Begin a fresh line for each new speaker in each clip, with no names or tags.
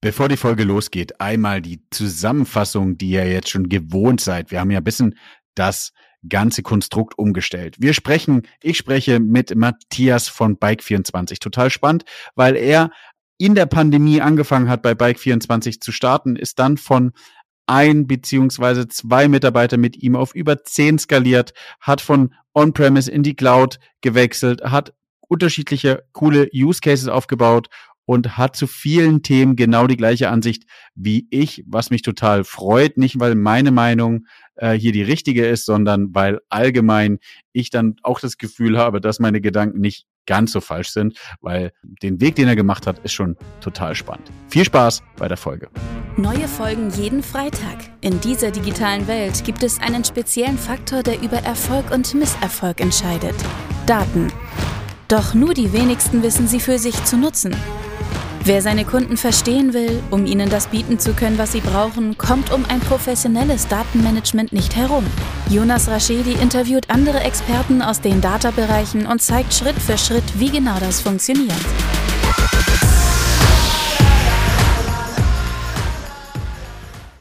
Bevor die Folge losgeht, einmal die Zusammenfassung, die ihr jetzt schon gewohnt seid. Wir haben ja ein bisschen das ganze Konstrukt umgestellt. Wir sprechen, ich spreche mit Matthias von Bike24. Total spannend, weil er in der Pandemie angefangen hat, bei Bike24 zu starten, ist dann von ein beziehungsweise zwei Mitarbeiter mit ihm auf über zehn skaliert, hat von On-Premise in die Cloud gewechselt, hat unterschiedliche coole Use Cases aufgebaut und hat zu vielen Themen genau die gleiche Ansicht wie ich, was mich total freut. Nicht, weil meine Meinung äh, hier die richtige ist, sondern weil allgemein ich dann auch das Gefühl habe, dass meine Gedanken nicht ganz so falsch sind, weil den Weg, den er gemacht hat, ist schon total spannend. Viel Spaß bei der Folge.
Neue Folgen jeden Freitag. In dieser digitalen Welt gibt es einen speziellen Faktor, der über Erfolg und Misserfolg entscheidet. Daten. Doch nur die wenigsten wissen sie für sich zu nutzen. Wer seine Kunden verstehen will, um ihnen das bieten zu können, was sie brauchen, kommt um ein professionelles Datenmanagement nicht herum. Jonas Raschedi interviewt andere Experten aus den Data-Bereichen und zeigt Schritt für Schritt, wie genau das funktioniert.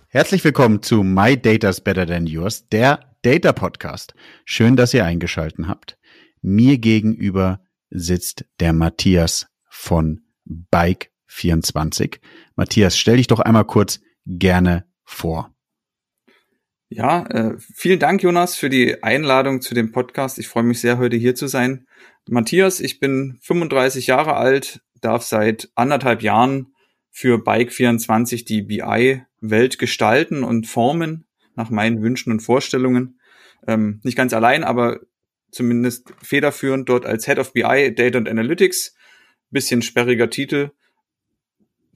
Herzlich willkommen zu My Data's Better Than Yours, der Data Podcast. Schön, dass ihr eingeschalten habt. Mir gegenüber sitzt der Matthias von Bike 24. Matthias, stell dich doch einmal kurz gerne vor.
Ja, äh, vielen Dank, Jonas, für die Einladung zu dem Podcast. Ich freue mich sehr, heute hier zu sein. Matthias, ich bin 35 Jahre alt, darf seit anderthalb Jahren für Bike24 die BI-Welt gestalten und formen, nach meinen Wünschen und Vorstellungen. Ähm, nicht ganz allein, aber zumindest federführend dort als Head of BI, Data and Analytics. Bisschen sperriger Titel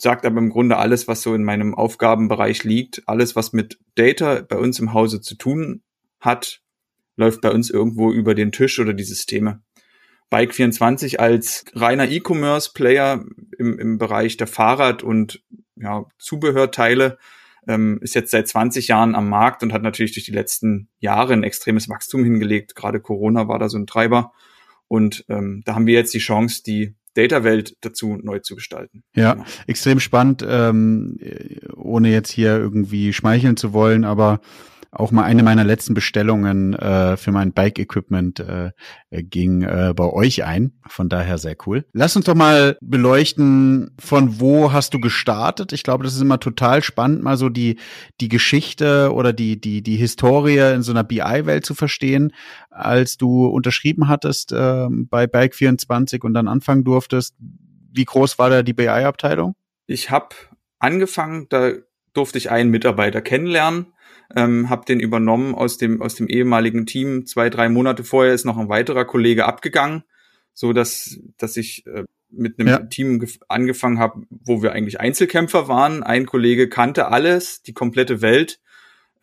sagt aber im Grunde alles, was so in meinem Aufgabenbereich liegt. Alles, was mit Data bei uns im Hause zu tun hat, läuft bei uns irgendwo über den Tisch oder die Systeme. Bike24 als reiner E-Commerce-Player im, im Bereich der Fahrrad- und ja, Zubehörteile ähm, ist jetzt seit 20 Jahren am Markt und hat natürlich durch die letzten Jahre ein extremes Wachstum hingelegt. Gerade Corona war da so ein Treiber. Und ähm, da haben wir jetzt die Chance, die Data-Welt dazu neu zu gestalten.
Ja, genau. extrem spannend, ähm, ohne jetzt hier irgendwie schmeicheln zu wollen, aber auch mal eine meiner letzten Bestellungen äh, für mein Bike-Equipment äh, ging äh, bei euch ein. Von daher sehr cool. Lass uns doch mal beleuchten, von wo hast du gestartet? Ich glaube, das ist immer total spannend, mal so die, die Geschichte oder die, die, die Historie in so einer BI-Welt zu verstehen, als du unterschrieben hattest äh, bei Bike24 und dann anfangen durftest. Wie groß war da die BI-Abteilung?
Ich habe angefangen, da durfte ich einen Mitarbeiter kennenlernen ähm, habe den übernommen aus dem aus dem ehemaligen Team. Zwei drei Monate vorher ist noch ein weiterer Kollege abgegangen, so dass dass ich äh, mit einem ja. Team angefangen habe, wo wir eigentlich Einzelkämpfer waren. Ein Kollege kannte alles, die komplette Welt,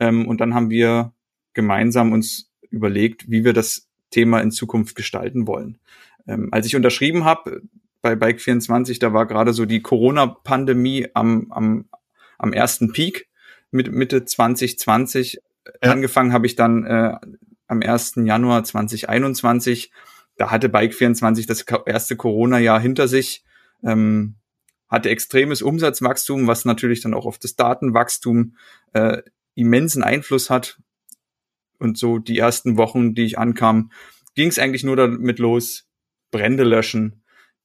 ähm, und dann haben wir gemeinsam uns überlegt, wie wir das Thema in Zukunft gestalten wollen. Ähm, als ich unterschrieben habe bei Bike24, da war gerade so die Corona-Pandemie am, am, am ersten Peak mit Mitte 2020. Ja. Angefangen habe ich dann äh, am 1. Januar 2021. Da hatte Bike24 das erste Corona-Jahr hinter sich, ähm, hatte extremes Umsatzwachstum, was natürlich dann auch auf das Datenwachstum äh, immensen Einfluss hat. Und so die ersten Wochen, die ich ankam, ging es eigentlich nur damit los, Brände löschen,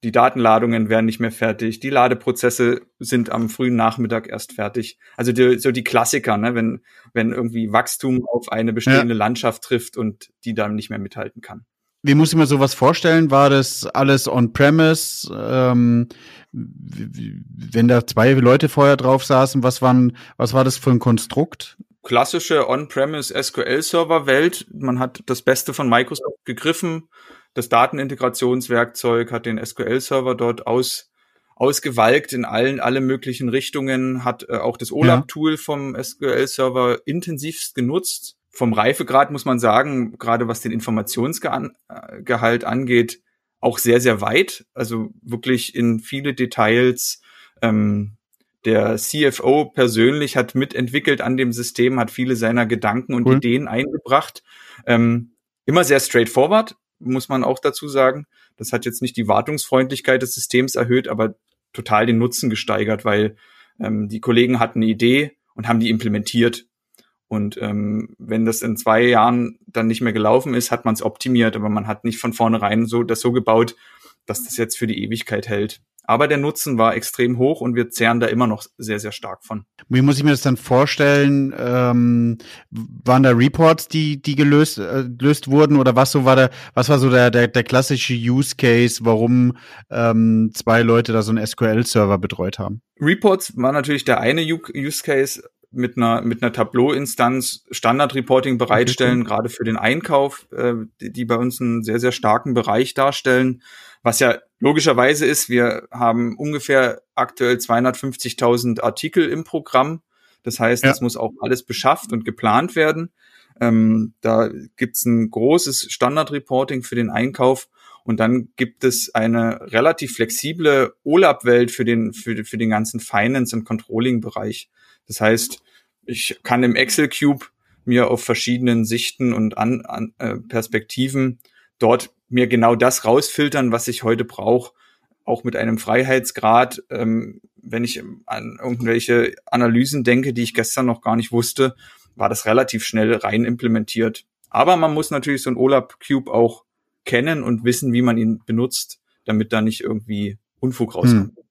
die Datenladungen werden nicht mehr fertig, die Ladeprozesse sind am frühen Nachmittag erst fertig. Also die, so die Klassiker, ne? wenn, wenn irgendwie Wachstum auf eine bestehende ja. Landschaft trifft und die dann nicht mehr mithalten kann.
Wie muss ich mir sowas vorstellen? War das alles on-premise? Ähm, wenn da zwei Leute vorher drauf saßen, was waren, was war das für ein Konstrukt?
Klassische on-premise SQL-Server-Welt. Man hat das Beste von Microsoft gegriffen, das Datenintegrationswerkzeug, hat den SQL-Server dort aus, ausgewalkt in allen, alle möglichen Richtungen, hat äh, auch das OLAP-Tool vom SQL-Server intensivst genutzt. Vom Reifegrad muss man sagen, gerade was den Informationsgehalt angeht, auch sehr, sehr weit. Also wirklich in viele Details. Ähm, der CFO persönlich hat mitentwickelt an dem System, hat viele seiner Gedanken und cool. Ideen eingebracht. Ähm, immer sehr straightforward, muss man auch dazu sagen. Das hat jetzt nicht die Wartungsfreundlichkeit des Systems erhöht, aber total den Nutzen gesteigert, weil Ähm, die Kollegen hatten eine Idee und haben die implementiert. Und ähm, wenn das in zwei Jahren dann nicht mehr gelaufen ist, hat man es optimiert, aber man hat nicht von vornherein so das so gebaut, dass das jetzt für die Ewigkeit hält. Aber der Nutzen war extrem hoch und wir zehren da immer noch sehr, sehr stark von.
Wie muss ich mir das dann vorstellen? Ähm, waren da Reports, die, die gelöst, äh, gelöst wurden oder was so war der, was war so der, der, der klassische Use Case, warum ähm, zwei Leute da so einen SQL-Server betreut haben?
Reports war natürlich der eine Use Case mit einer, mit einer Tableau-Instanz Standard-Reporting bereitstellen, okay. gerade für den Einkauf, äh, die, die bei uns einen sehr, sehr starken Bereich darstellen was ja logischerweise ist, wir haben ungefähr aktuell 250.000 Artikel im Programm. Das heißt, ja. das muss auch alles beschafft und geplant werden. Ähm, da gibt's ein großes Standard-Reporting für den Einkauf und dann gibt es eine relativ flexible OLAP-Welt für den, für, für den ganzen Finance- und Controlling-Bereich. Das heißt, ich kann im Excel Cube mir auf verschiedenen Sichten und an, an äh, Perspektiven dort mir genau das rausfiltern, was ich heute brauche, auch mit einem Freiheitsgrad, ähm, wenn ich an irgendwelche Analysen denke, die ich gestern noch gar nicht wusste, war das relativ schnell rein implementiert. Aber man muss natürlich so ein OLAP Cube auch kennen und wissen, wie man ihn benutzt, damit da nicht irgendwie Unfug rauskommt. Hm.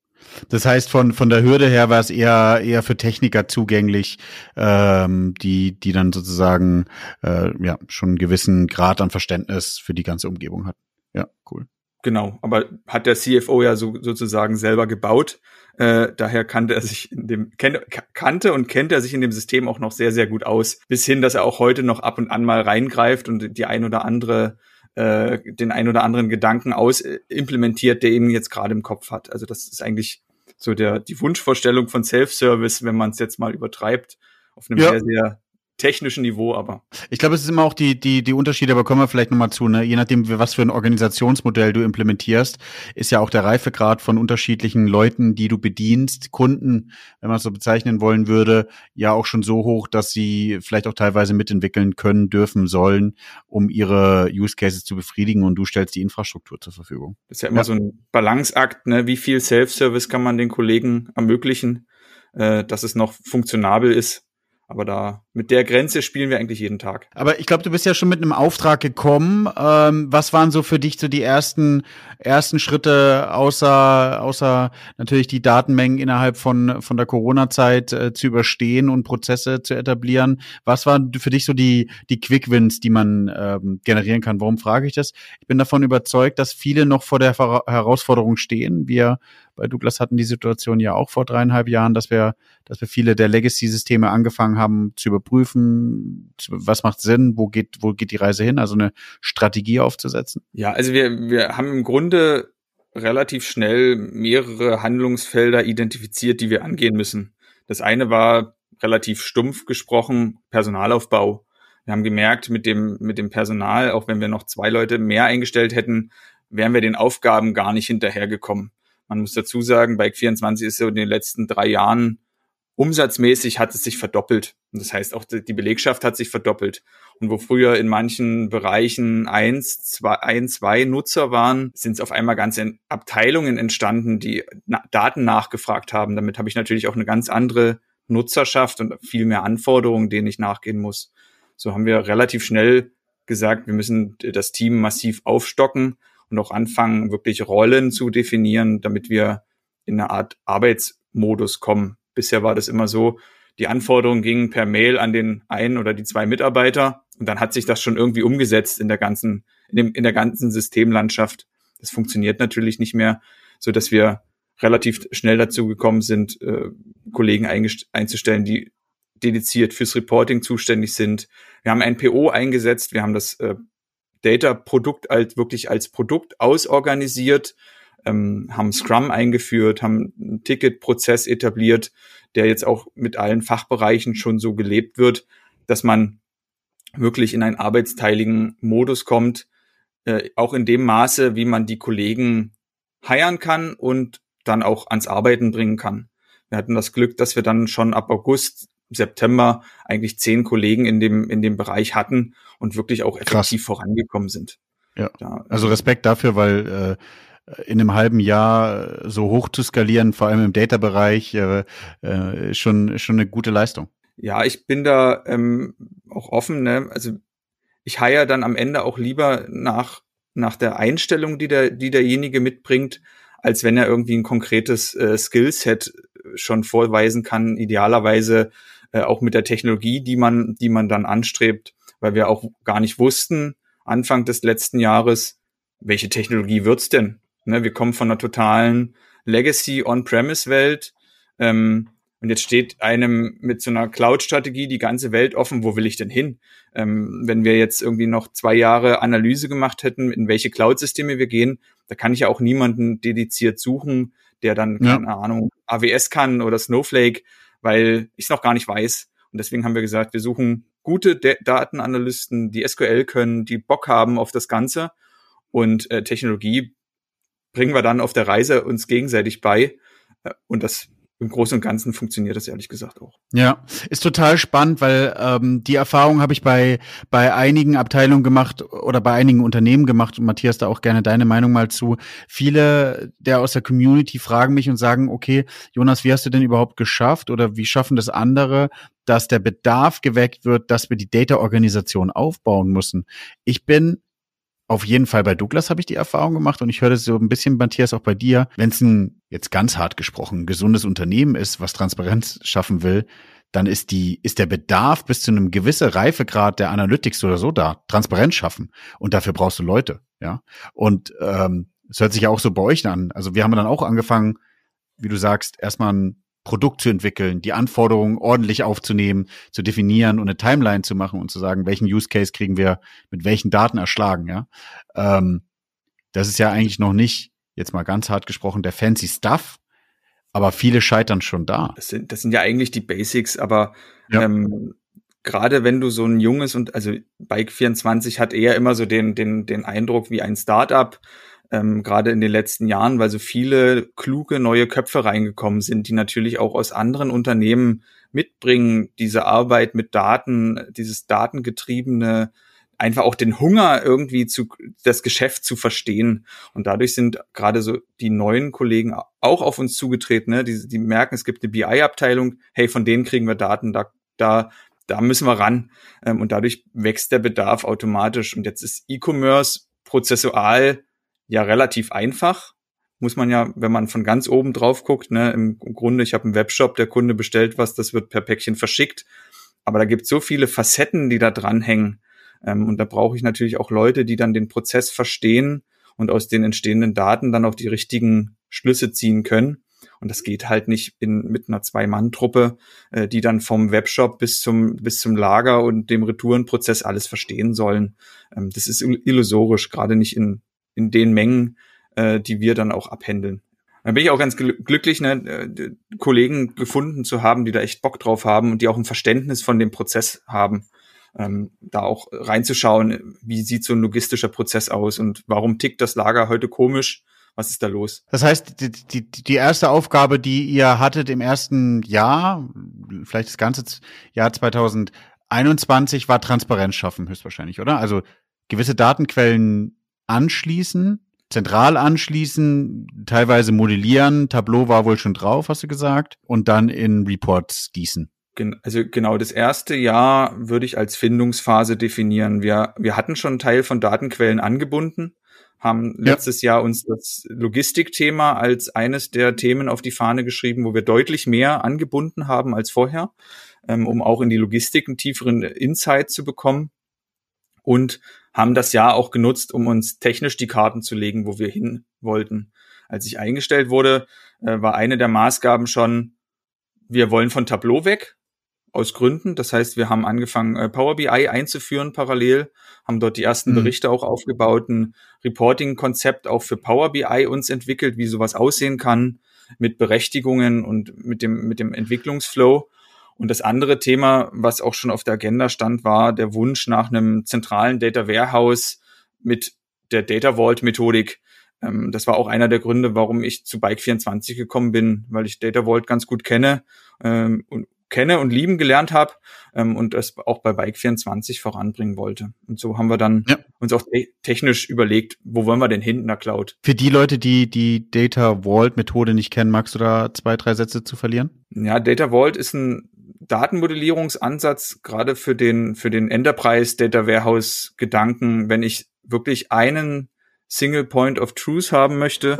Das heißt, von, von der Hürde her war es eher, eher für Techniker zugänglich, ähm, die, die dann sozusagen äh, ja, schon einen gewissen Grad an Verständnis für die ganze Umgebung hatten. Ja, cool.
Genau, aber hat der CFO ja so, sozusagen selber gebaut. Äh, daher kannte er sich in dem, kennt, kannte und kennt er sich in dem System auch noch sehr, sehr gut aus. Bis hin, dass er auch heute noch ab und an mal reingreift und die ein oder andere äh, den ein oder anderen Gedanken aus äh, implementiert, der eben jetzt gerade im Kopf hat. Also das ist eigentlich so der die Wunschvorstellung von Self-Service, wenn man es jetzt mal übertreibt, auf einem ja. sehr, sehr technischen Niveau, aber.
Ich glaube, es ist immer auch die, die, die Unterschiede, aber kommen wir vielleicht nochmal zu, ne? Je nachdem, was für ein Organisationsmodell du implementierst, ist ja auch der Reifegrad von unterschiedlichen Leuten, die du bedienst, Kunden, wenn man es so bezeichnen wollen würde, ja auch schon so hoch, dass sie vielleicht auch teilweise mitentwickeln können, dürfen, sollen, um ihre Use Cases zu befriedigen und du stellst die Infrastruktur zur Verfügung.
Das ist ja immer ja. so ein Balanceakt, ne? Wie viel Self-Service kann man den Kollegen ermöglichen, äh, dass es noch funktionabel ist? Aber da mit der Grenze spielen wir eigentlich jeden Tag.
Aber ich glaube, du bist ja schon mit einem Auftrag gekommen. Ähm, was waren so für dich so die ersten ersten Schritte, außer außer natürlich die Datenmengen innerhalb von von der Corona-Zeit äh, zu überstehen und Prozesse zu etablieren? Was waren für dich so die die Quick Wins, die man ähm, generieren kann? Warum frage ich das? Ich bin davon überzeugt, dass viele noch vor der Herausforderung stehen. Wir bei Douglas hatten die Situation ja auch vor dreieinhalb Jahren, dass wir, dass wir viele der Legacy-Systeme angefangen haben zu überprüfen, was macht Sinn, wo geht, wo geht die Reise hin, also eine Strategie aufzusetzen.
Ja, also wir, wir haben im Grunde relativ schnell mehrere Handlungsfelder identifiziert, die wir angehen müssen. Das eine war relativ stumpf gesprochen Personalaufbau. Wir haben gemerkt, mit dem, mit dem Personal, auch wenn wir noch zwei Leute mehr eingestellt hätten, wären wir den Aufgaben gar nicht hinterhergekommen. Man muss dazu sagen, Bike 24 ist so in den letzten drei Jahren umsatzmäßig hat es sich verdoppelt. Und das heißt, auch die Belegschaft hat sich verdoppelt. Und wo früher in manchen Bereichen eins, zwei, ein, zwei Nutzer waren, sind es auf einmal ganze Abteilungen entstanden, die Daten nachgefragt haben. Damit habe ich natürlich auch eine ganz andere Nutzerschaft und viel mehr Anforderungen, denen ich nachgehen muss. So haben wir relativ schnell gesagt, wir müssen das Team massiv aufstocken und auch anfangen, wirklich Rollen zu definieren, damit wir in eine Art Arbeitsmodus kommen. Bisher war das immer so, die Anforderungen gingen per Mail an den einen oder die zwei Mitarbeiter und dann hat sich das schon irgendwie umgesetzt in der ganzen, in, dem, in der ganzen Systemlandschaft. Das funktioniert natürlich nicht mehr, so dass wir relativ schnell dazu gekommen sind, äh, Kollegen einzustellen, die dediziert fürs Reporting zuständig sind. Wir haben ein PO eingesetzt, wir haben das äh, Data-Produkt als wirklich als Produkt ausorganisiert, ähm, haben Scrum eingeführt, haben einen Ticket-Prozess etabliert, der jetzt auch mit allen Fachbereichen schon so gelebt wird, dass man wirklich in einen arbeitsteiligen Modus kommt, äh, auch in dem Maße, wie man die Kollegen heiern kann und dann auch ans Arbeiten bringen kann. Wir hatten das Glück, dass wir dann schon ab August September eigentlich zehn Kollegen in dem, in dem Bereich hatten und wirklich auch effektiv Krass. vorangekommen sind.
Ja. ja. Also Respekt dafür, weil äh, in einem halben Jahr so hoch zu skalieren, vor allem im Data-Bereich, äh, äh, schon, schon eine gute Leistung.
Ja, ich bin da ähm, auch offen. Ne? Also ich heier dann am Ende auch lieber nach nach der Einstellung, die der die derjenige mitbringt, als wenn er irgendwie ein konkretes äh, Skillset schon vorweisen kann. Idealerweise äh, auch mit der Technologie, die man die man dann anstrebt, weil wir auch gar nicht wussten Anfang des letzten Jahres, welche Technologie wird's denn? Ne, wir kommen von einer totalen Legacy On-Premise-Welt. Ähm, und jetzt steht einem mit so einer Cloud-Strategie die ganze Welt offen, wo will ich denn hin? Ähm, wenn wir jetzt irgendwie noch zwei Jahre Analyse gemacht hätten, in welche Cloud-Systeme wir gehen, da kann ich ja auch niemanden dediziert suchen, der dann, ja. keine Ahnung, AWS kann oder Snowflake, weil ich es noch gar nicht weiß. Und deswegen haben wir gesagt, wir suchen gute De Datenanalysten, die SQL können, die Bock haben auf das Ganze. Und äh, Technologie bringen wir dann auf der Reise uns gegenseitig bei. Äh, und das im Großen und Ganzen funktioniert das ehrlich gesagt auch.
Ja, ist total spannend, weil ähm, die Erfahrung habe ich bei bei einigen Abteilungen gemacht oder bei einigen Unternehmen gemacht und Matthias da auch gerne deine Meinung mal zu. Viele der aus der Community fragen mich und sagen, okay, Jonas, wie hast du denn überhaupt geschafft oder wie schaffen das andere, dass der Bedarf geweckt wird, dass wir die Data-Organisation aufbauen müssen? Ich bin auf jeden Fall bei Douglas habe ich die Erfahrung gemacht und ich höre das so ein bisschen, Matthias, auch bei dir. Wenn es ein, jetzt ganz hart gesprochen, gesundes Unternehmen ist, was Transparenz schaffen will, dann ist die, ist der Bedarf bis zu einem gewissen Reifegrad der Analytics oder so da, Transparenz schaffen. Und dafür brauchst du Leute, ja. Und ähm, es hört sich ja auch so bei euch an. Also wir haben dann auch angefangen, wie du sagst, erstmal ein Produkt zu entwickeln, die Anforderungen ordentlich aufzunehmen, zu definieren und eine Timeline zu machen und zu sagen, welchen Use Case kriegen wir mit welchen Daten erschlagen, ja. Ähm, das ist ja eigentlich noch nicht, jetzt mal ganz hart gesprochen, der fancy Stuff, aber viele scheitern schon da.
Das sind, das sind ja eigentlich die Basics, aber ja. ähm, gerade wenn du so ein junges und also Bike 24 hat eher immer so den, den, den Eindruck wie ein Startup, ähm, gerade in den letzten Jahren, weil so viele kluge neue Köpfe reingekommen sind, die natürlich auch aus anderen Unternehmen mitbringen, diese Arbeit mit Daten, dieses datengetriebene, einfach auch den Hunger irgendwie zu, das Geschäft zu verstehen. Und dadurch sind gerade so die neuen Kollegen auch auf uns zugetreten, ne? die, die merken, es gibt eine BI-Abteilung, hey, von denen kriegen wir Daten, da, da, da müssen wir ran. Ähm, und dadurch wächst der Bedarf automatisch. Und jetzt ist E-Commerce prozessual ja relativ einfach. Muss man ja, wenn man von ganz oben drauf guckt, ne, im Grunde, ich habe einen Webshop, der Kunde bestellt was, das wird per Päckchen verschickt. Aber da gibt so viele Facetten, die da dranhängen. Ähm, und da brauche ich natürlich auch Leute, die dann den Prozess verstehen und aus den entstehenden Daten dann auch die richtigen Schlüsse ziehen können. Und das geht halt nicht in, mit einer Zwei-Mann-Truppe, äh, die dann vom Webshop bis zum, bis zum Lager und dem Retourenprozess alles verstehen sollen. Ähm, das ist illusorisch, gerade nicht in in den Mengen, äh, die wir dann auch abhändeln. Da bin ich auch ganz glücklich, ne, äh, Kollegen gefunden zu haben, die da echt Bock drauf haben und die auch ein Verständnis von dem Prozess haben. Ähm, da auch reinzuschauen, wie sieht so ein logistischer Prozess aus und warum tickt das Lager heute komisch? Was ist da los?
Das heißt, die, die, die erste Aufgabe, die ihr hattet im ersten Jahr, vielleicht das ganze Jahr 2021, war Transparenz schaffen, höchstwahrscheinlich, oder? Also gewisse Datenquellen anschließen, zentral anschließen, teilweise modellieren. Tableau war wohl schon drauf, hast du gesagt, und dann in Reports gießen.
Also genau, das erste Jahr würde ich als Findungsphase definieren. Wir, wir hatten schon einen Teil von Datenquellen angebunden, haben ja. letztes Jahr uns das Logistikthema als eines der Themen auf die Fahne geschrieben, wo wir deutlich mehr angebunden haben als vorher, ähm, um auch in die Logistik einen tieferen Insight zu bekommen. Und haben das Jahr auch genutzt, um uns technisch die Karten zu legen, wo wir hin wollten. Als ich eingestellt wurde, äh, war eine der Maßgaben schon, wir wollen von Tableau weg, aus Gründen. Das heißt, wir haben angefangen, äh, Power BI einzuführen parallel, haben dort die ersten mhm. Berichte auch aufgebaut, ein Reporting-Konzept auch für Power BI uns entwickelt, wie sowas aussehen kann, mit Berechtigungen und mit dem, mit dem Entwicklungsflow. Und das andere Thema, was auch schon auf der Agenda stand, war der Wunsch nach einem zentralen Data Warehouse mit der Data Vault Methodik. Ähm, das war auch einer der Gründe, warum ich zu Bike 24 gekommen bin, weil ich Data Vault ganz gut kenne ähm, und kenne und lieben gelernt habe ähm, und das auch bei Bike 24 voranbringen wollte. Und so haben wir dann ja. uns auch te technisch überlegt, wo wollen wir denn hin in der Cloud?
Für die Leute, die die Data Vault Methode nicht kennen, magst du da zwei, drei Sätze zu verlieren?
Ja, Data Vault ist ein Datenmodellierungsansatz, gerade für den, für den Enterprise Data Warehouse Gedanken, wenn ich wirklich einen Single Point of Truth haben möchte,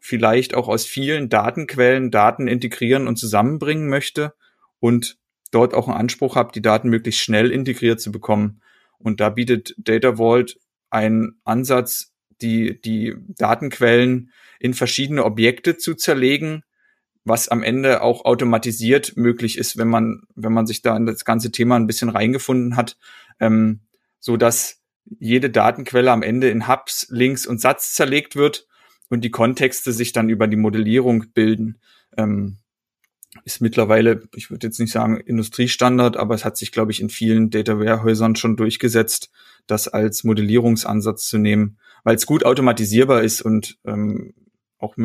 vielleicht auch aus vielen Datenquellen Daten integrieren und zusammenbringen möchte und dort auch einen Anspruch habe, die Daten möglichst schnell integriert zu bekommen. Und da bietet Data Vault einen Ansatz, die, die Datenquellen in verschiedene Objekte zu zerlegen, was am Ende auch automatisiert möglich ist, wenn man, wenn man sich da in das ganze Thema ein bisschen reingefunden hat, ähm, so dass jede Datenquelle am Ende in Hubs, Links und Satz zerlegt wird und die Kontexte sich dann über die Modellierung bilden. Ähm, ist mittlerweile, ich würde jetzt nicht sagen Industriestandard, aber es hat sich, glaube ich, in vielen Data Warehäusern schon durchgesetzt, das als Modellierungsansatz zu nehmen, weil es gut automatisierbar ist und ähm, auch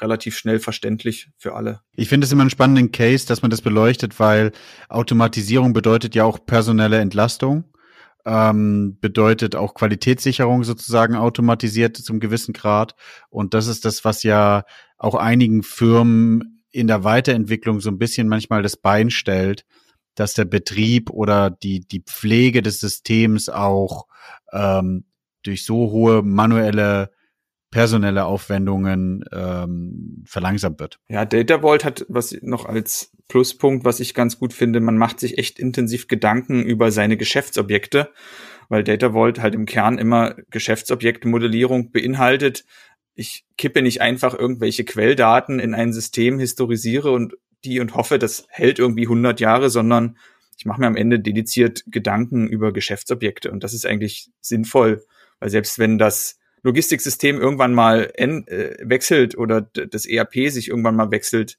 relativ schnell verständlich für alle.
Ich finde es immer einen spannenden Case, dass man das beleuchtet, weil Automatisierung bedeutet ja auch personelle Entlastung, ähm, bedeutet auch Qualitätssicherung sozusagen automatisiert zum gewissen Grad. Und das ist das, was ja auch einigen Firmen in der Weiterentwicklung so ein bisschen manchmal das Bein stellt, dass der Betrieb oder die, die Pflege des Systems auch ähm, durch so hohe manuelle personelle Aufwendungen ähm, verlangsamt wird.
Ja, Data Vault hat was noch als Pluspunkt, was ich ganz gut finde, man macht sich echt intensiv Gedanken über seine Geschäftsobjekte, weil Data Vault halt im Kern immer Geschäftsobjektmodellierung beinhaltet. Ich kippe nicht einfach irgendwelche Quelldaten in ein System, historisiere und die und hoffe, das hält irgendwie 100 Jahre, sondern ich mache mir am Ende dediziert Gedanken über Geschäftsobjekte und das ist eigentlich sinnvoll, weil selbst wenn das Logistiksystem irgendwann mal en, äh, wechselt oder das ERP sich irgendwann mal wechselt,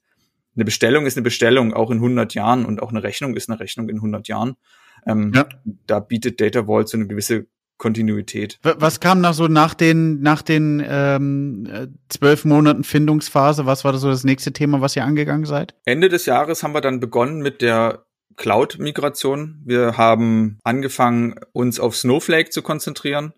eine Bestellung ist eine Bestellung auch in 100 Jahren und auch eine Rechnung ist eine Rechnung in 100 Jahren. Ähm, ja. Da bietet Data Vault so eine gewisse Kontinuität.
Was kam nach so nach den nach den ähm, äh, zwölf Monaten Findungsphase? Was war das so das nächste Thema, was ihr angegangen seid?
Ende des Jahres haben wir dann begonnen mit der Cloud-Migration. Wir haben angefangen, uns auf Snowflake zu konzentrieren.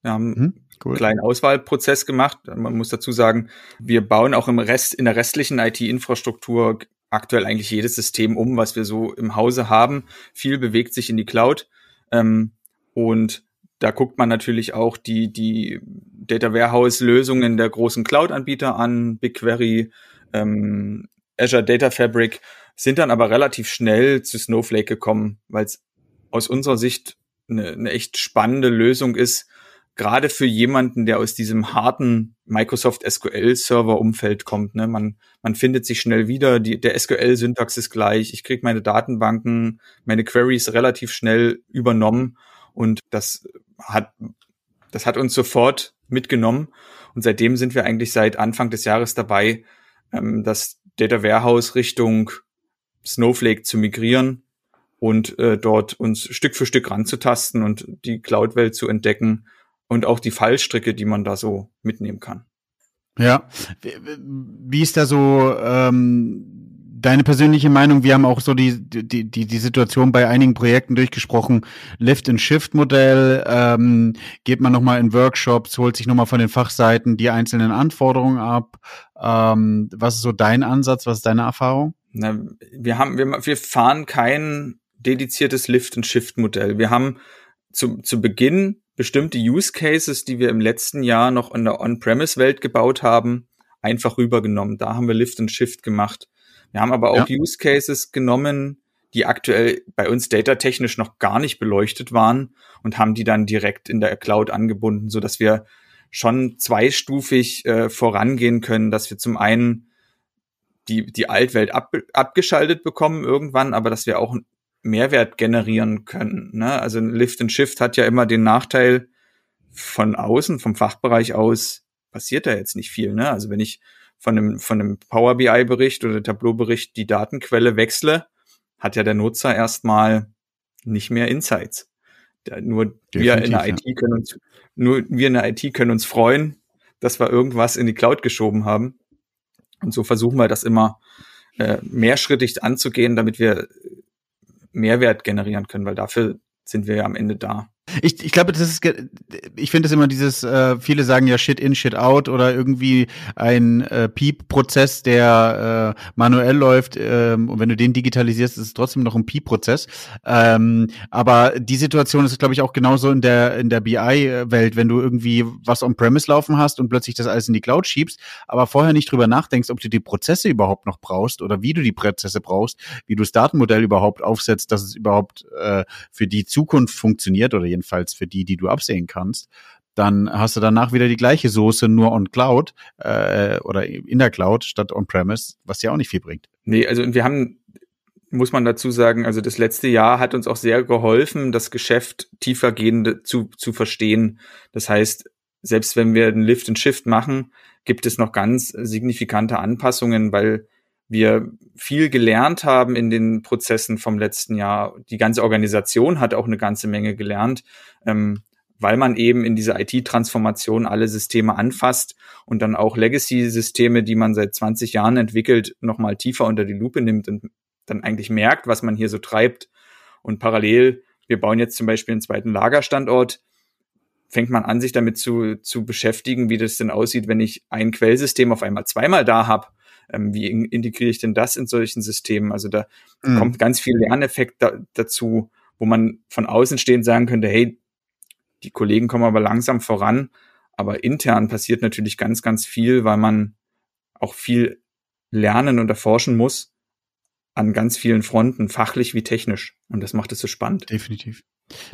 Wir haben mhm. Cool. kleinen Auswahlprozess gemacht. Man muss dazu sagen, wir bauen auch im Rest, in der restlichen IT-Infrastruktur aktuell eigentlich jedes System um, was wir so im Hause haben. Viel bewegt sich in die Cloud. Ähm, und da guckt man natürlich auch die, die Data Warehouse-Lösungen der großen Cloud-Anbieter an, BigQuery, ähm, Azure Data Fabric, sind dann aber relativ schnell zu Snowflake gekommen, weil es aus unserer Sicht eine, eine echt spannende Lösung ist, gerade für jemanden, der aus diesem harten Microsoft SQL Server Umfeld kommt, ne, man man findet sich schnell wieder, die, der SQL Syntax ist gleich, ich kriege meine Datenbanken, meine Queries relativ schnell übernommen und das hat das hat uns sofort mitgenommen. Und seitdem sind wir eigentlich seit Anfang des Jahres dabei, ähm, das Data Warehouse Richtung Snowflake zu migrieren und äh, dort uns Stück für Stück ranzutasten und die Cloud-Welt zu entdecken und auch die Fallstricke, die man da so mitnehmen kann.
Ja, wie ist da so ähm, deine persönliche Meinung? Wir haben auch so die, die, die, die Situation bei einigen Projekten durchgesprochen. Lift-and-Shift-Modell, ähm, geht man nochmal in Workshops, holt sich nochmal von den Fachseiten die einzelnen Anforderungen ab. Ähm, was ist so dein Ansatz? Was ist deine Erfahrung?
Na, wir haben, wir, wir fahren kein dediziertes Lift-and-Shift-Modell. Wir haben zu, zu Beginn bestimmte Use Cases, die wir im letzten Jahr noch in der On-Premise-Welt gebaut haben, einfach rübergenommen. Da haben wir Lift and Shift gemacht. Wir haben aber auch ja. Use Cases genommen, die aktuell bei uns datatechnisch noch gar nicht beleuchtet waren und haben die dann direkt in der Cloud angebunden, so dass wir schon zweistufig äh, vorangehen können, dass wir zum einen die, die Altwelt ab, abgeschaltet bekommen irgendwann, aber dass wir auch Mehrwert generieren können. Ne? Also Lift and Shift hat ja immer den Nachteil von außen, vom Fachbereich aus, passiert da jetzt nicht viel. Ne? Also wenn ich von einem, von einem Power BI-Bericht oder Tableau-Bericht die Datenquelle wechsle, hat ja der Nutzer erstmal nicht mehr Insights. Da nur Definitiv, wir in der IT können uns, nur wir in der IT können uns freuen, dass wir irgendwas in die Cloud geschoben haben. Und so versuchen wir das immer äh, mehrschrittig anzugehen, damit wir Mehrwert generieren können, weil dafür sind wir ja am Ende da.
Ich, ich glaube, das ist, ich finde es immer dieses, äh, viele sagen ja Shit in, Shit out oder irgendwie ein äh, Piep-Prozess, der äh, manuell läuft ähm, und wenn du den digitalisierst, ist es trotzdem noch ein Piep-Prozess. Ähm, aber die Situation ist, glaube ich, auch genauso in der in der BI-Welt, wenn du irgendwie was on-premise laufen hast und plötzlich das alles in die Cloud schiebst, aber vorher nicht drüber nachdenkst, ob du die Prozesse überhaupt noch brauchst oder wie du die Prozesse brauchst, wie du das Datenmodell überhaupt aufsetzt, dass es überhaupt äh, für die Zukunft funktioniert oder jedenfalls für die, die du absehen kannst, dann hast du danach wieder die gleiche Soße nur on Cloud äh, oder in der Cloud statt on-premise, was dir auch nicht viel bringt.
Nee, also wir haben, muss man dazu sagen, also das letzte Jahr hat uns auch sehr geholfen, das Geschäft tiefergehend zu, zu verstehen. Das heißt, selbst wenn wir einen Lift and Shift machen, gibt es noch ganz signifikante Anpassungen, weil wir viel gelernt haben in den Prozessen vom letzten Jahr. Die ganze Organisation hat auch eine ganze Menge gelernt, ähm, weil man eben in dieser IT-Transformation alle Systeme anfasst und dann auch Legacy-Systeme, die man seit 20 Jahren entwickelt, nochmal tiefer unter die Lupe nimmt und dann eigentlich merkt, was man hier so treibt. Und parallel, wir bauen jetzt zum Beispiel einen zweiten Lagerstandort, fängt man an, sich damit zu, zu beschäftigen, wie das denn aussieht, wenn ich ein Quellsystem auf einmal zweimal da habe ähm, wie integriere ich denn das in solchen Systemen? Also da mhm. kommt ganz viel Lerneffekt da, dazu, wo man von außen stehend sagen könnte, hey, die Kollegen kommen aber langsam voran, aber intern passiert natürlich ganz, ganz viel, weil man auch viel lernen und erforschen muss an ganz vielen Fronten, fachlich wie technisch. Und das macht es so spannend.
Definitiv.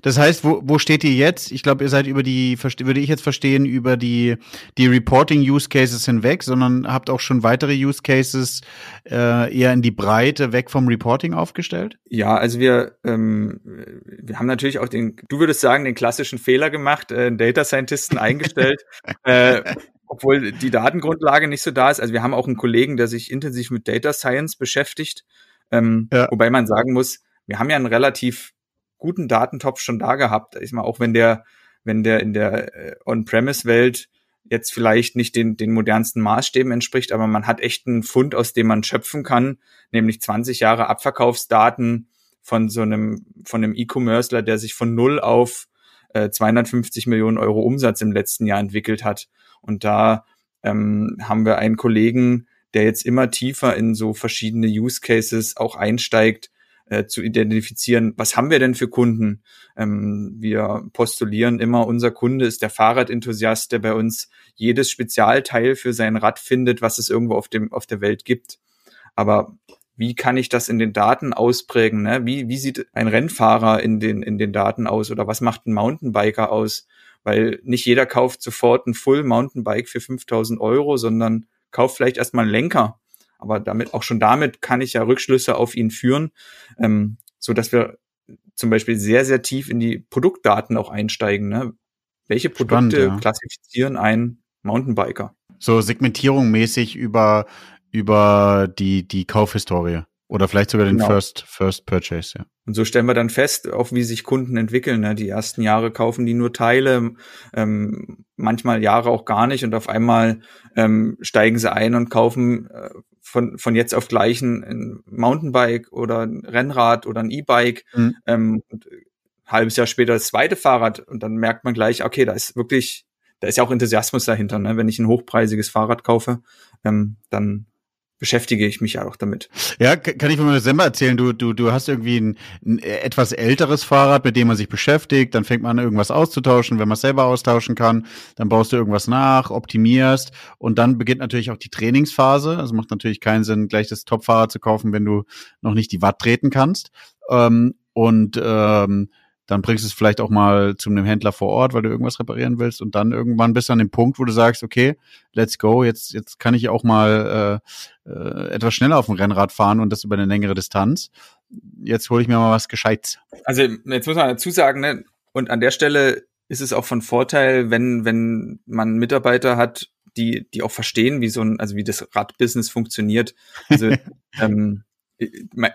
Das heißt, wo, wo steht ihr jetzt? Ich glaube, ihr seid über die, würde ich jetzt verstehen, über die, die Reporting-Use-Cases hinweg, sondern habt auch schon weitere Use-Cases äh, eher in die Breite weg vom Reporting aufgestellt?
Ja, also wir, ähm, wir haben natürlich auch den, du würdest sagen, den klassischen Fehler gemacht, äh, Data Scientisten eingestellt. äh, obwohl die Datengrundlage nicht so da ist. Also wir haben auch einen Kollegen, der sich intensiv mit Data Science beschäftigt. Ähm, ja. Wobei man sagen muss, wir haben ja einen relativ guten Datentopf schon da gehabt. Ich mal, auch wenn der, wenn der in der äh, On-Premise-Welt jetzt vielleicht nicht den, den modernsten Maßstäben entspricht, aber man hat echt einen Fund, aus dem man schöpfen kann, nämlich 20 Jahre Abverkaufsdaten von so einem, von einem E-Commercer, der sich von null auf äh, 250 Millionen Euro Umsatz im letzten Jahr entwickelt hat. Und da ähm, haben wir einen Kollegen, der jetzt immer tiefer in so verschiedene Use Cases auch einsteigt, äh, zu identifizieren, was haben wir denn für Kunden? Ähm, wir postulieren immer, unser Kunde ist der Fahrradenthusiast, der bei uns jedes Spezialteil für sein Rad findet, was es irgendwo auf, dem, auf der Welt gibt. Aber wie kann ich das in den Daten ausprägen? Ne? Wie, wie sieht ein Rennfahrer in den, in den Daten aus oder was macht ein Mountainbiker aus? Weil nicht jeder kauft sofort ein Full Mountainbike für 5000 Euro, sondern kauft vielleicht erstmal einen Lenker aber damit, auch schon damit kann ich ja Rückschlüsse auf ihn führen, ähm, so dass wir zum Beispiel sehr, sehr tief in die Produktdaten auch einsteigen. Ne? Welche Produkte Spannend, ja. klassifizieren ein Mountainbiker?
So Segmentierung mäßig über, über die, die Kaufhistorie. Oder vielleicht sogar den genau. First, First Purchase, ja.
Und so stellen wir dann fest, auch wie sich Kunden entwickeln. Ne? Die ersten Jahre kaufen die nur Teile, ähm, manchmal Jahre auch gar nicht und auf einmal ähm, steigen sie ein und kaufen äh, von, von jetzt auf gleich ein, ein Mountainbike oder ein Rennrad oder ein E-Bike. Mhm. Ähm, ein halbes Jahr später das zweite Fahrrad und dann merkt man gleich, okay, da ist wirklich, da ist ja auch Enthusiasmus dahinter. Ne? Wenn ich ein hochpreisiges Fahrrad kaufe, ähm, dann beschäftige ich mich ja auch damit.
Ja, kann ich von mir selber erzählen. Du, du, du hast irgendwie ein, ein, etwas älteres Fahrrad, mit dem man sich beschäftigt. Dann fängt man an, irgendwas auszutauschen. Wenn man es selber austauschen kann, dann baust du irgendwas nach, optimierst. Und dann beginnt natürlich auch die Trainingsphase. Also macht natürlich keinen Sinn, gleich das Top-Fahrrad zu kaufen, wenn du noch nicht die Watt treten kannst. Ähm, und ähm, dann bringst du es vielleicht auch mal zu einem Händler vor Ort, weil du irgendwas reparieren willst und dann irgendwann bist du an dem Punkt, wo du sagst, okay, let's go, jetzt, jetzt kann ich auch mal äh, äh, etwas schneller auf dem Rennrad fahren und das über eine längere Distanz. Jetzt hole ich mir mal was Gescheites.
Also jetzt muss man dazu sagen, ne, und an der Stelle ist es auch von Vorteil, wenn, wenn man Mitarbeiter hat, die, die auch verstehen, wie so ein, also wie das Radbusiness funktioniert. Also ähm,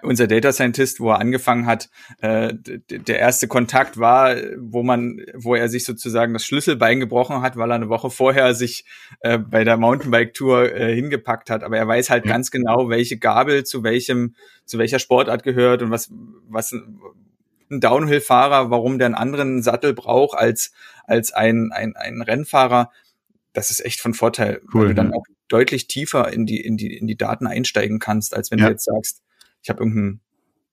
unser Data Scientist, wo er angefangen hat, äh, der erste Kontakt war, wo man, wo er sich sozusagen das Schlüsselbein gebrochen hat, weil er eine Woche vorher sich äh, bei der Mountainbike Tour äh, hingepackt hat. Aber er weiß halt ganz genau, welche Gabel zu welchem, zu welcher Sportart gehört und was, was ein Downhill-Fahrer, warum der einen anderen Sattel braucht als als ein ein, ein Rennfahrer. Das ist echt von Vorteil, cool, weil du dann auch deutlich tiefer in die in die in die Daten einsteigen kannst, als wenn ja. du jetzt sagst ich habe irgendeinen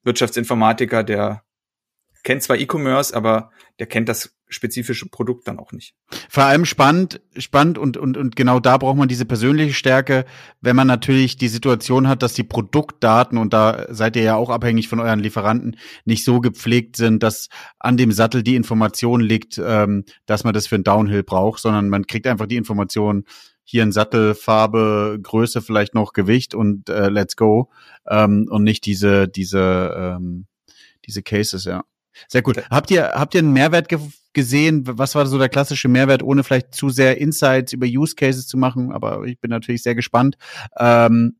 Wirtschaftsinformatiker, der kennt zwar E-Commerce, aber der kennt das spezifische Produkt dann auch nicht.
Vor allem spannend, spannend und, und, und genau da braucht man diese persönliche Stärke, wenn man natürlich die Situation hat, dass die Produktdaten, und da seid ihr ja auch abhängig von euren Lieferanten, nicht so gepflegt sind, dass an dem Sattel die Information liegt, ähm, dass man das für ein Downhill braucht, sondern man kriegt einfach die Information, hier ein Sattel, Farbe, Größe, vielleicht noch Gewicht und äh, let's go. Ähm, und nicht diese, diese, ähm, diese Cases, ja. Sehr gut. Habt ihr, habt ihr einen Mehrwert ge gesehen? Was war so der klassische Mehrwert, ohne vielleicht zu sehr Insights über Use Cases zu machen? Aber ich bin natürlich sehr gespannt. Ähm,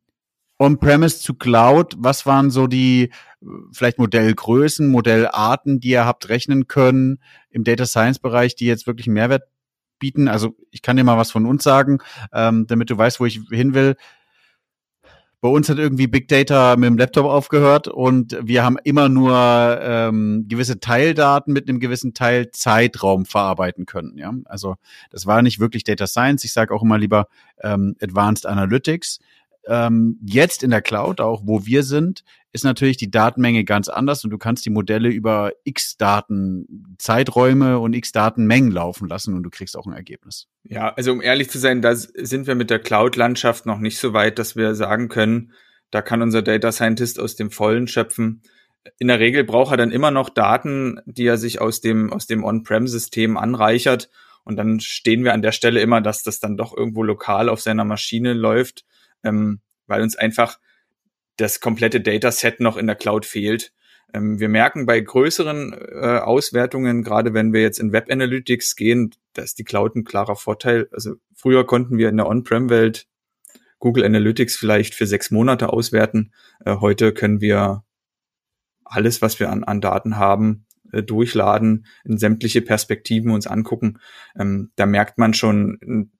On-Premise zu Cloud, was waren so die vielleicht Modellgrößen, Modellarten, die ihr habt rechnen können im Data Science Bereich, die jetzt wirklich einen Mehrwert bieten. Also ich kann dir mal was von uns sagen, ähm, damit du weißt, wo ich hin will. Bei uns hat irgendwie Big Data mit dem Laptop aufgehört und wir haben immer nur ähm, gewisse Teildaten mit einem gewissen Teil Zeitraum verarbeiten können. Ja, also das war nicht wirklich Data Science. Ich sage auch immer lieber ähm, Advanced Analytics ähm, jetzt in der Cloud, auch wo wir sind, ist natürlich die Datenmenge ganz anders und du kannst die Modelle über x Daten Zeiträume und x Datenmengen laufen lassen und du kriegst auch ein Ergebnis.
Ja, also um ehrlich zu sein, da sind wir mit der Cloud-Landschaft noch nicht so weit, dass wir sagen können, da kann unser Data Scientist aus dem Vollen schöpfen. In der Regel braucht er dann immer noch Daten, die er sich aus dem, aus dem On-Prem-System anreichert. Und dann stehen wir an der Stelle immer, dass das dann doch irgendwo lokal auf seiner Maschine läuft ähm, weil uns einfach das komplette Dataset noch in der Cloud fehlt. Ähm, wir merken bei größeren äh, Auswertungen, gerade wenn wir jetzt in Web Analytics gehen, da ist die Cloud ein klarer Vorteil. Also früher konnten wir in der On-Prem-Welt Google Analytics vielleicht für sechs Monate auswerten. Äh, heute können wir alles, was wir an, an Daten haben, äh, durchladen, in sämtliche Perspektiven uns angucken. Ähm, da merkt man schon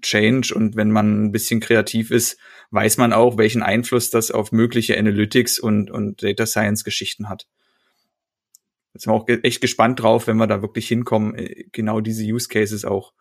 Change und wenn man ein bisschen kreativ ist, weiß man auch, welchen Einfluss das auf mögliche Analytics und, und Data Science Geschichten hat. Da sind wir auch echt gespannt drauf, wenn wir da wirklich hinkommen, äh, genau diese Use Cases auch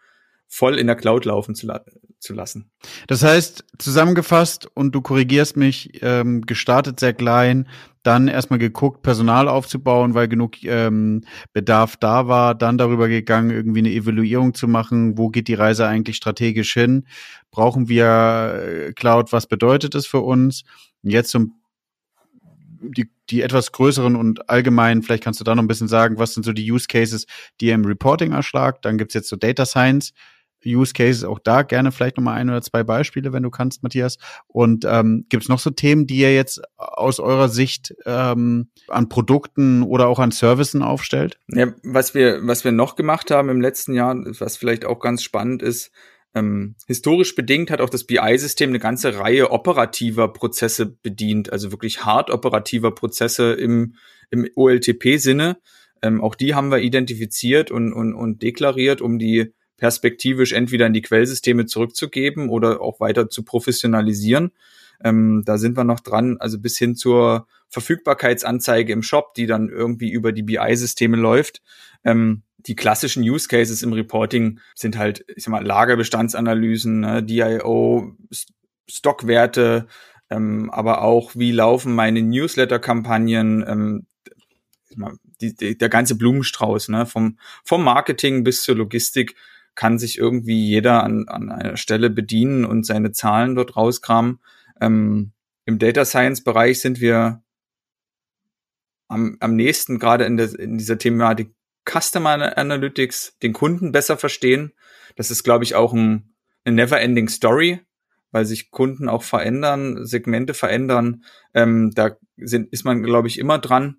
voll in der Cloud laufen zu, la zu lassen.
Das heißt, zusammengefasst, und du korrigierst mich, ähm, gestartet sehr klein, dann erstmal geguckt, Personal aufzubauen, weil genug ähm, Bedarf da war, dann darüber gegangen, irgendwie eine Evaluierung zu machen, wo geht die Reise eigentlich strategisch hin, brauchen wir äh, Cloud, was bedeutet es für uns? jetzt zum die, die etwas größeren und allgemeinen, vielleicht kannst du da noch ein bisschen sagen, was sind so die Use Cases, die ihr im Reporting erschlagt. Dann gibt's jetzt so Data Science, Use Cases auch da gerne vielleicht nochmal ein oder zwei Beispiele, wenn du kannst, Matthias. Und ähm, gibt es noch so Themen, die ihr jetzt aus eurer Sicht ähm, an Produkten oder auch an Servicen aufstellt?
Ja, was wir, was wir noch gemacht haben im letzten Jahr, was vielleicht auch ganz spannend ist, ähm, historisch bedingt hat auch das BI-System eine ganze Reihe operativer Prozesse bedient, also wirklich hart operativer Prozesse im, im OLTP-Sinne. Ähm, auch die haben wir identifiziert und, und, und deklariert, um die perspektivisch entweder in die Quellsysteme zurückzugeben oder auch weiter zu professionalisieren. Ähm, da sind wir noch dran, also bis hin zur Verfügbarkeitsanzeige im Shop, die dann irgendwie über die BI-Systeme läuft. Ähm, die klassischen Use Cases im Reporting sind halt, ich sag mal, Lagerbestandsanalysen, ne, DIO, Stockwerte, ähm, aber auch, wie laufen meine Newsletter-Kampagnen, ähm, die, die, der ganze Blumenstrauß, ne, vom, vom Marketing bis zur Logistik kann sich irgendwie jeder an, an einer Stelle bedienen und seine Zahlen dort rauskramen. Ähm, Im Data Science Bereich sind wir am, am nächsten gerade in, der, in dieser Thematik Customer Analytics, den Kunden besser verstehen. Das ist, glaube ich, auch ein, eine never-ending Story, weil sich Kunden auch verändern, Segmente verändern. Ähm, da sind, ist man, glaube ich, immer dran.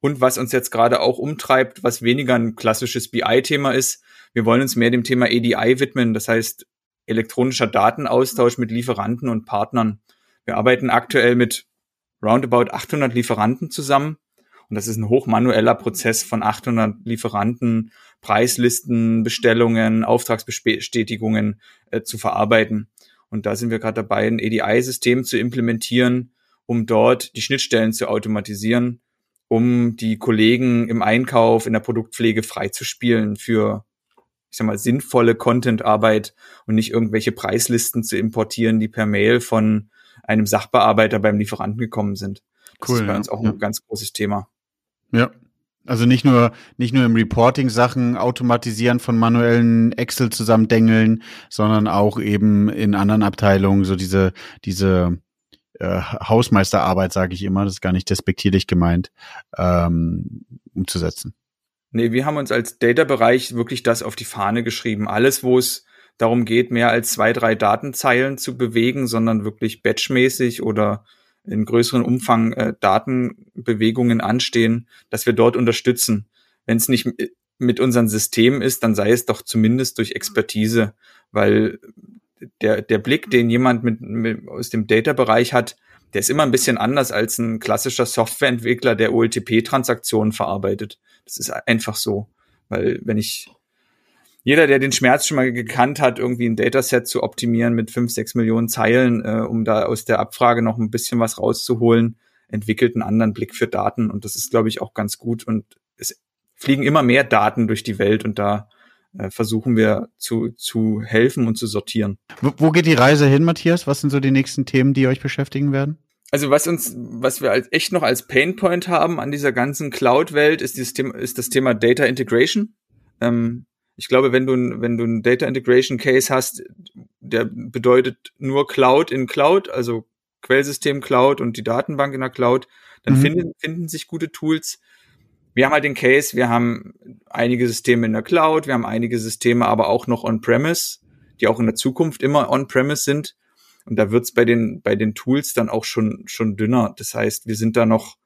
Und was uns jetzt gerade auch umtreibt, was weniger ein klassisches BI-Thema ist, wir wollen uns mehr dem Thema EDI widmen, das heißt elektronischer Datenaustausch mit Lieferanten und Partnern. Wir arbeiten aktuell mit roundabout 800 Lieferanten zusammen. Und das ist ein hochmanueller Prozess von 800 Lieferanten, Preislisten, Bestellungen, Auftragsbestätigungen äh, zu verarbeiten. Und da sind wir gerade dabei, ein EDI-System zu implementieren, um dort die Schnittstellen zu automatisieren, um die Kollegen im Einkauf, in der Produktpflege freizuspielen für, ich sag mal, sinnvolle Content-Arbeit und nicht irgendwelche Preislisten zu importieren, die per Mail von einem Sachbearbeiter beim Lieferanten gekommen sind. Das cool, ist bei ja. uns auch ja. ein ganz großes Thema.
Ja. Also nicht nur, nicht nur im Reporting Sachen automatisieren von manuellen Excel zusammendengeln, sondern auch eben in anderen Abteilungen so diese, diese äh, Hausmeisterarbeit, sage ich immer, das ist gar nicht despektierlich gemeint, ähm, umzusetzen.
Nee, wir haben uns als Data-Bereich wirklich das auf die Fahne geschrieben. Alles, wo es darum geht, mehr als zwei, drei Datenzeilen zu bewegen, sondern wirklich batchmäßig oder in größeren Umfang äh, Datenbewegungen anstehen, dass wir dort unterstützen. Wenn es nicht mit unseren Systemen ist, dann sei es doch zumindest durch Expertise, weil der, der Blick, den jemand mit, mit aus dem Data-Bereich hat, der ist immer ein bisschen anders als ein klassischer Softwareentwickler, der OLTP-Transaktionen verarbeitet. Das ist einfach so. Weil wenn ich jeder, der den Schmerz schon mal gekannt hat, irgendwie ein Dataset zu optimieren mit fünf, sechs Millionen Zeilen, äh, um da aus der Abfrage noch ein bisschen was rauszuholen, entwickelt einen anderen Blick für Daten. Und das ist, glaube ich, auch ganz gut. Und es fliegen immer mehr Daten durch die Welt und da äh, versuchen wir zu, zu helfen und zu sortieren.
Wo, wo geht die Reise hin, Matthias? Was sind so die nächsten Themen, die euch beschäftigen werden?
Also was uns, was wir als, echt noch als Painpoint haben an dieser ganzen Cloud-Welt, ist, dieses Thema, ist das Thema Data Integration. Ähm, ich glaube, wenn du, wenn du einen Data Integration Case hast, der bedeutet nur Cloud in Cloud, also Quellsystem Cloud und die Datenbank in der Cloud, dann mhm. finden, finden sich gute Tools wir haben halt den Case, wir haben einige Systeme in der Cloud, wir haben einige Systeme aber auch noch on-premise, die auch in der Zukunft immer on-premise sind. Und da wird's bei den, bei den Tools dann auch schon, schon dünner. Das heißt, wir sind da noch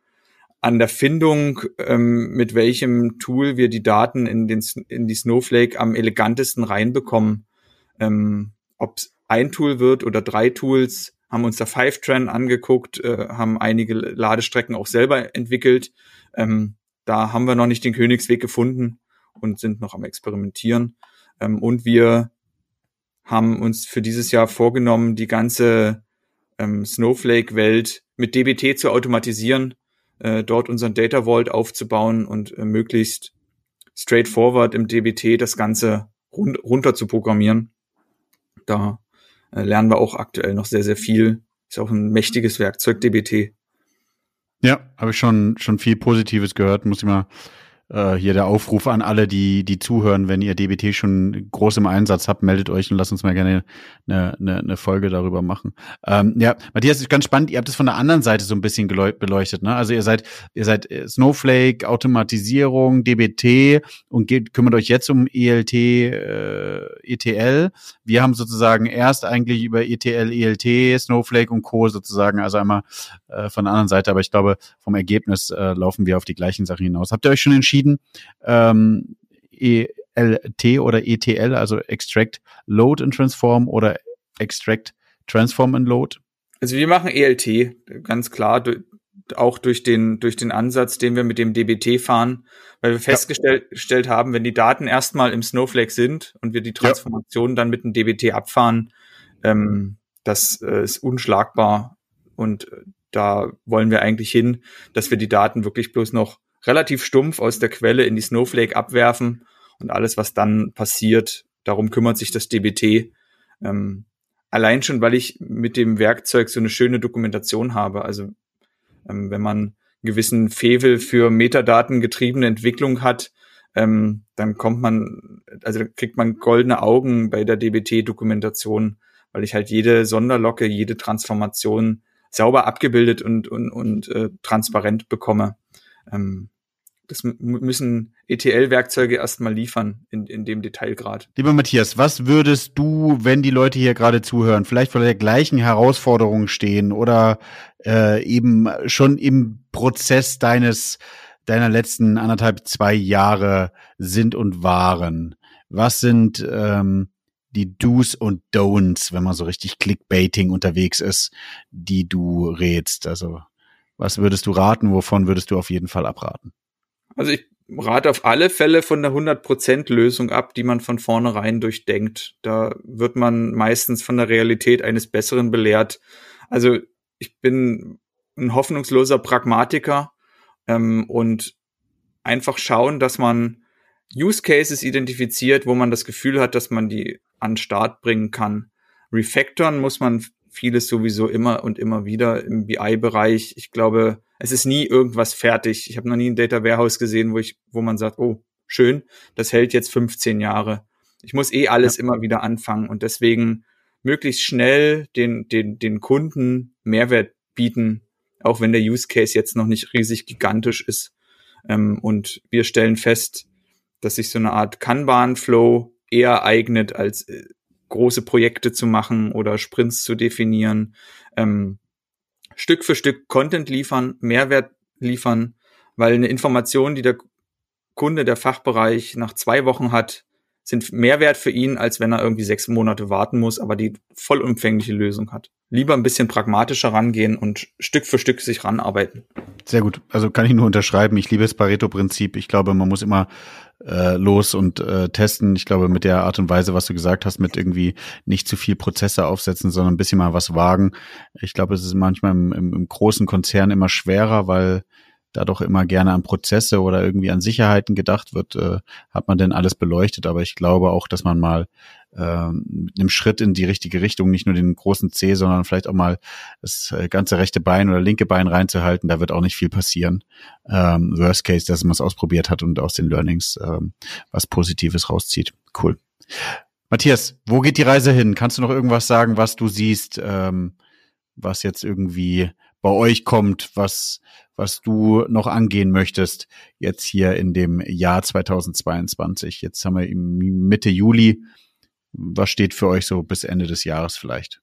an der Findung, ähm, mit welchem Tool wir die Daten in, den, in die Snowflake am elegantesten reinbekommen. Ähm, Ob ein Tool wird oder drei Tools, haben uns da Fivetran angeguckt, äh, haben einige Ladestrecken auch selber entwickelt. Ähm, da haben wir noch nicht den Königsweg gefunden und sind noch am Experimentieren. Ähm, und wir haben uns für dieses Jahr vorgenommen, die ganze ähm, Snowflake-Welt mit DBT zu automatisieren, äh, dort unseren Data Vault aufzubauen und äh, möglichst straightforward im DBT das Ganze run runter zu programmieren. Da äh, lernen wir auch aktuell noch sehr, sehr viel. Ist auch ein mächtiges Werkzeug, DBT.
Ja, habe ich schon, schon viel Positives gehört. Muss ich mal äh, hier der Aufruf an alle, die, die zuhören, wenn ihr DBT schon groß im Einsatz habt, meldet euch und lasst uns mal gerne eine, eine, eine Folge darüber machen. Ähm, ja, Matthias, ist ganz spannend, ihr habt es von der anderen Seite so ein bisschen beleuchtet, ne? Also ihr seid, ihr seid äh, Snowflake, Automatisierung, DBT und geht, kümmert euch jetzt um ELT, äh, ETL. Wir haben sozusagen erst eigentlich über ETL, ELT, Snowflake und Co. sozusagen, also einmal äh, von der anderen Seite, aber ich glaube, vom Ergebnis äh, laufen wir auf die gleichen Sachen hinaus. Habt ihr euch schon entschieden, ähm, ELT oder ETL, also Extract Load and Transform oder Extract Transform and Load?
Also wir machen ELT, ganz klar, auch durch den, durch den Ansatz, den wir mit dem DBT fahren, weil wir festgestellt ja. haben, wenn die Daten erstmal im Snowflake sind und wir die Transformation ja. dann mit dem DBT abfahren, ähm, das äh, ist unschlagbar und äh, da wollen wir eigentlich hin, dass wir die Daten wirklich bloß noch relativ stumpf aus der Quelle in die Snowflake abwerfen und alles, was dann passiert, darum kümmert sich das DBT. Ähm, allein schon, weil ich mit dem Werkzeug so eine schöne Dokumentation habe. Also ähm, wenn man einen gewissen Fevel für Metadaten getriebene Entwicklung hat, ähm, dann kommt man, also kriegt man goldene Augen bei der DBT-Dokumentation, weil ich halt jede Sonderlocke, jede Transformation sauber abgebildet und, und, und äh, transparent bekomme. Ähm, das müssen ETL-Werkzeuge erstmal liefern in, in dem Detailgrad.
Lieber Matthias, was würdest du, wenn die Leute hier gerade zuhören, vielleicht vor der gleichen Herausforderung stehen oder äh, eben schon im Prozess deines deiner letzten anderthalb, zwei Jahre sind und waren? Was sind ähm, die Do's und Don'ts, wenn man so richtig Clickbaiting unterwegs ist, die du rätst? Also Was würdest du raten? Wovon würdest du auf jeden Fall abraten?
Also ich rate auf alle Fälle von der 100% Lösung ab, die man von vornherein durchdenkt. Da wird man meistens von der Realität eines Besseren belehrt. Also ich bin ein hoffnungsloser Pragmatiker ähm, und einfach schauen, dass man Use Cases identifiziert, wo man das Gefühl hat, dass man die an Start bringen kann. Refactoren muss man vieles sowieso immer und immer wieder im BI-Bereich. Ich glaube, es ist nie irgendwas fertig. Ich habe noch nie ein Data Warehouse gesehen, wo ich, wo man sagt, oh, schön, das hält jetzt 15 Jahre. Ich muss eh alles ja. immer wieder anfangen und deswegen möglichst schnell den, den, den Kunden Mehrwert bieten, auch wenn der Use Case jetzt noch nicht riesig gigantisch ist. Ähm, und wir stellen fest, dass sich so eine Art Kanban-Flow eher eignet, als äh, große Projekte zu machen oder Sprints zu definieren. Ähm, Stück für Stück Content liefern, Mehrwert liefern, weil eine Information, die der Kunde, der Fachbereich nach zwei Wochen hat, sind Mehrwert für ihn, als wenn er irgendwie sechs Monate warten muss, aber die vollumfängliche Lösung hat. Lieber ein bisschen pragmatischer rangehen und Stück für Stück sich ranarbeiten.
Sehr gut. Also kann ich nur unterschreiben. Ich liebe das Pareto-Prinzip. Ich glaube, man muss immer äh, los und äh, testen. Ich glaube, mit der Art und Weise, was du gesagt hast, mit irgendwie nicht zu viel Prozesse aufsetzen, sondern ein bisschen mal was wagen. Ich glaube, es ist manchmal im, im, im großen Konzern immer schwerer, weil da doch immer gerne an Prozesse oder irgendwie an Sicherheiten gedacht wird, äh, hat man denn alles beleuchtet. Aber ich glaube auch, dass man mal äh, mit einem Schritt in die richtige Richtung, nicht nur den großen C, sondern vielleicht auch mal das äh, ganze rechte Bein oder linke Bein reinzuhalten, da wird auch nicht viel passieren. Ähm, worst Case, dass man es ausprobiert hat und aus den Learnings ähm, was Positives rauszieht. Cool. Matthias, wo geht die Reise hin? Kannst du noch irgendwas sagen, was du siehst, ähm, was jetzt irgendwie bei euch kommt, was, was du noch angehen möchtest, jetzt hier in dem Jahr 2022. Jetzt haben wir Mitte Juli. Was steht für euch so bis Ende des Jahres vielleicht?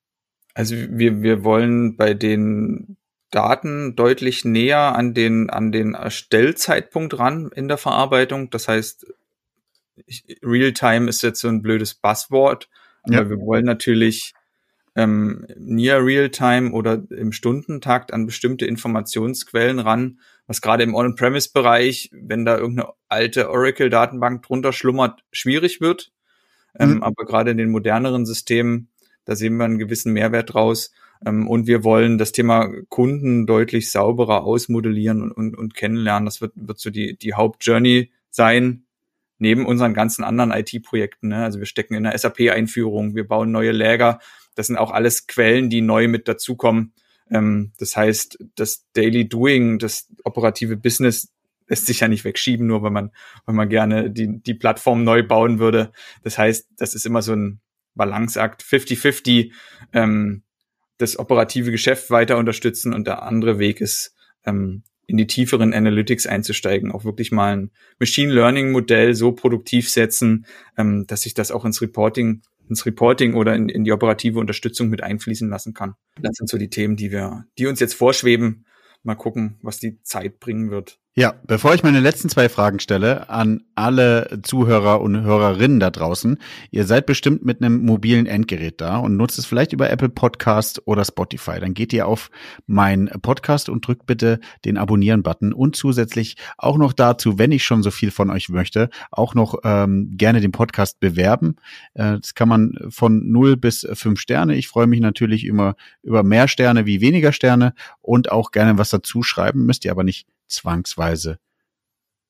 Also wir, wir wollen bei den Daten deutlich näher an den, an den Erstellzeitpunkt ran in der Verarbeitung. Das heißt, Realtime ist jetzt so ein blödes Buzzword, aber ja. wir wollen natürlich ähm, near Real-Time oder im Stundentakt an bestimmte Informationsquellen ran, was gerade im On-Premise-Bereich, wenn da irgendeine alte Oracle-Datenbank drunter schlummert, schwierig wird. Ähm, mhm. Aber gerade in den moderneren Systemen, da sehen wir einen gewissen Mehrwert draus. Ähm, und wir wollen das Thema Kunden deutlich sauberer ausmodellieren und, und, und kennenlernen. Das wird, wird so die, die Hauptjourney sein, neben unseren ganzen anderen IT-Projekten. Ne? Also wir stecken in der SAP-Einführung, wir bauen neue Läger, das sind auch alles Quellen, die neu mit dazukommen. Ähm, das heißt, das Daily Doing, das operative Business lässt sich ja nicht wegschieben, nur wenn man, wenn man gerne die, die Plattform neu bauen würde. Das heißt, das ist immer so ein Balanceakt, 50-50, ähm, das operative Geschäft weiter unterstützen und der andere Weg ist, ähm, in die tieferen Analytics einzusteigen, auch wirklich mal ein Machine Learning Modell so produktiv setzen, ähm, dass sich das auch ins Reporting ins Reporting oder in, in die operative Unterstützung mit einfließen lassen kann. Das sind so die Themen, die wir, die uns jetzt vorschweben. Mal gucken, was die Zeit bringen wird.
Ja, bevor ich meine letzten zwei Fragen stelle an alle Zuhörer und Hörerinnen da draußen, ihr seid bestimmt mit einem mobilen Endgerät da und nutzt es vielleicht über Apple Podcast oder Spotify. Dann geht ihr auf mein Podcast und drückt bitte den Abonnieren-Button und zusätzlich auch noch dazu, wenn ich schon so viel von euch möchte, auch noch ähm, gerne den Podcast bewerben. Äh, das kann man von 0 bis 5 Sterne. Ich freue mich natürlich immer über mehr Sterne wie weniger Sterne und auch gerne was dazu schreiben, müsst ihr aber nicht zwangsweise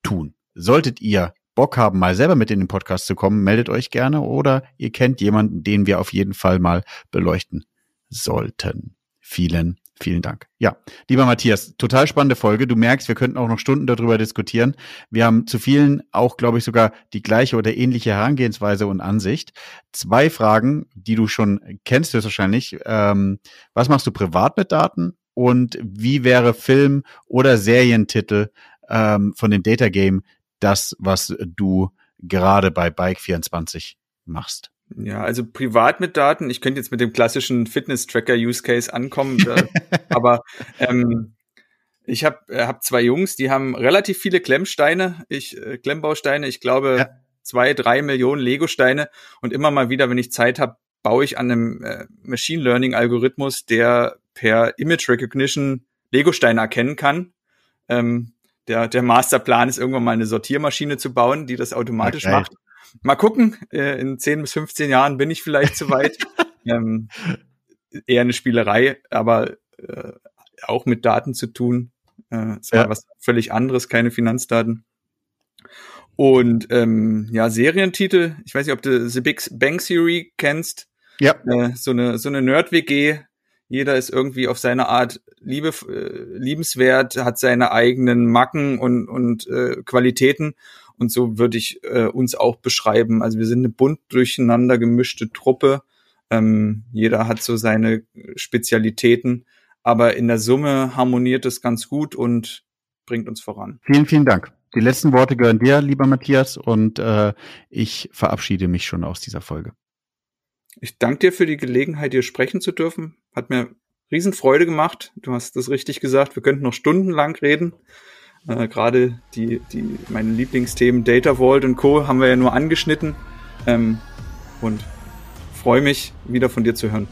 tun. Solltet ihr Bock haben, mal selber mit in den Podcast zu kommen, meldet euch gerne oder ihr kennt jemanden, den wir auf jeden Fall mal beleuchten sollten. Vielen, vielen Dank. Ja, lieber Matthias, total spannende Folge. Du merkst, wir könnten auch noch Stunden darüber diskutieren. Wir haben zu vielen auch, glaube ich, sogar die gleiche oder ähnliche Herangehensweise und Ansicht. Zwei Fragen, die du schon kennst höchstwahrscheinlich. Ähm, was machst du privat mit Daten und wie wäre Film oder Serientitel ähm, von dem Data Game das, was du gerade bei Bike24 machst?
Ja, also privat mit Daten, ich könnte jetzt mit dem klassischen Fitness-Tracker-Use-Case ankommen, äh, aber ähm, ich habe äh, hab zwei Jungs, die haben relativ viele Klemmsteine, ich äh, Klemmbausteine, ich glaube ja. zwei, drei Millionen Lego-Steine und immer mal wieder, wenn ich Zeit habe, baue ich an einem äh, Machine Learning Algorithmus, der per Image Recognition Legosteine erkennen kann. Ähm, der, der Masterplan ist irgendwann mal eine Sortiermaschine zu bauen, die das automatisch okay. macht. Mal gucken, äh, in 10 bis 15 Jahren bin ich vielleicht zu weit. ähm, eher eine Spielerei, aber äh, auch mit Daten zu tun. Äh, war ja. was völlig anderes, keine Finanzdaten. Und ähm, ja, Serientitel, ich weiß nicht, ob du The Big Bang Theory kennst. Ja. Äh, so eine, so eine Nerd-WG. Jeder ist irgendwie auf seine Art liebe, äh, liebenswert, hat seine eigenen Macken und, und äh, Qualitäten. Und so würde ich äh, uns auch beschreiben. Also wir sind eine bunt durcheinander gemischte Truppe. Ähm, jeder hat so seine Spezialitäten. Aber in der Summe harmoniert es ganz gut und bringt uns voran.
Vielen, vielen Dank. Die letzten Worte gehören dir, lieber Matthias, und äh, ich verabschiede mich schon aus dieser Folge.
Ich danke dir für die Gelegenheit, hier sprechen zu dürfen. Hat mir Riesenfreude gemacht. Du hast das richtig gesagt. Wir könnten noch stundenlang reden. Äh, Gerade die, die, meine Lieblingsthemen Data Vault und Co. haben wir ja nur angeschnitten. Ähm, und freue mich, wieder von dir zu hören.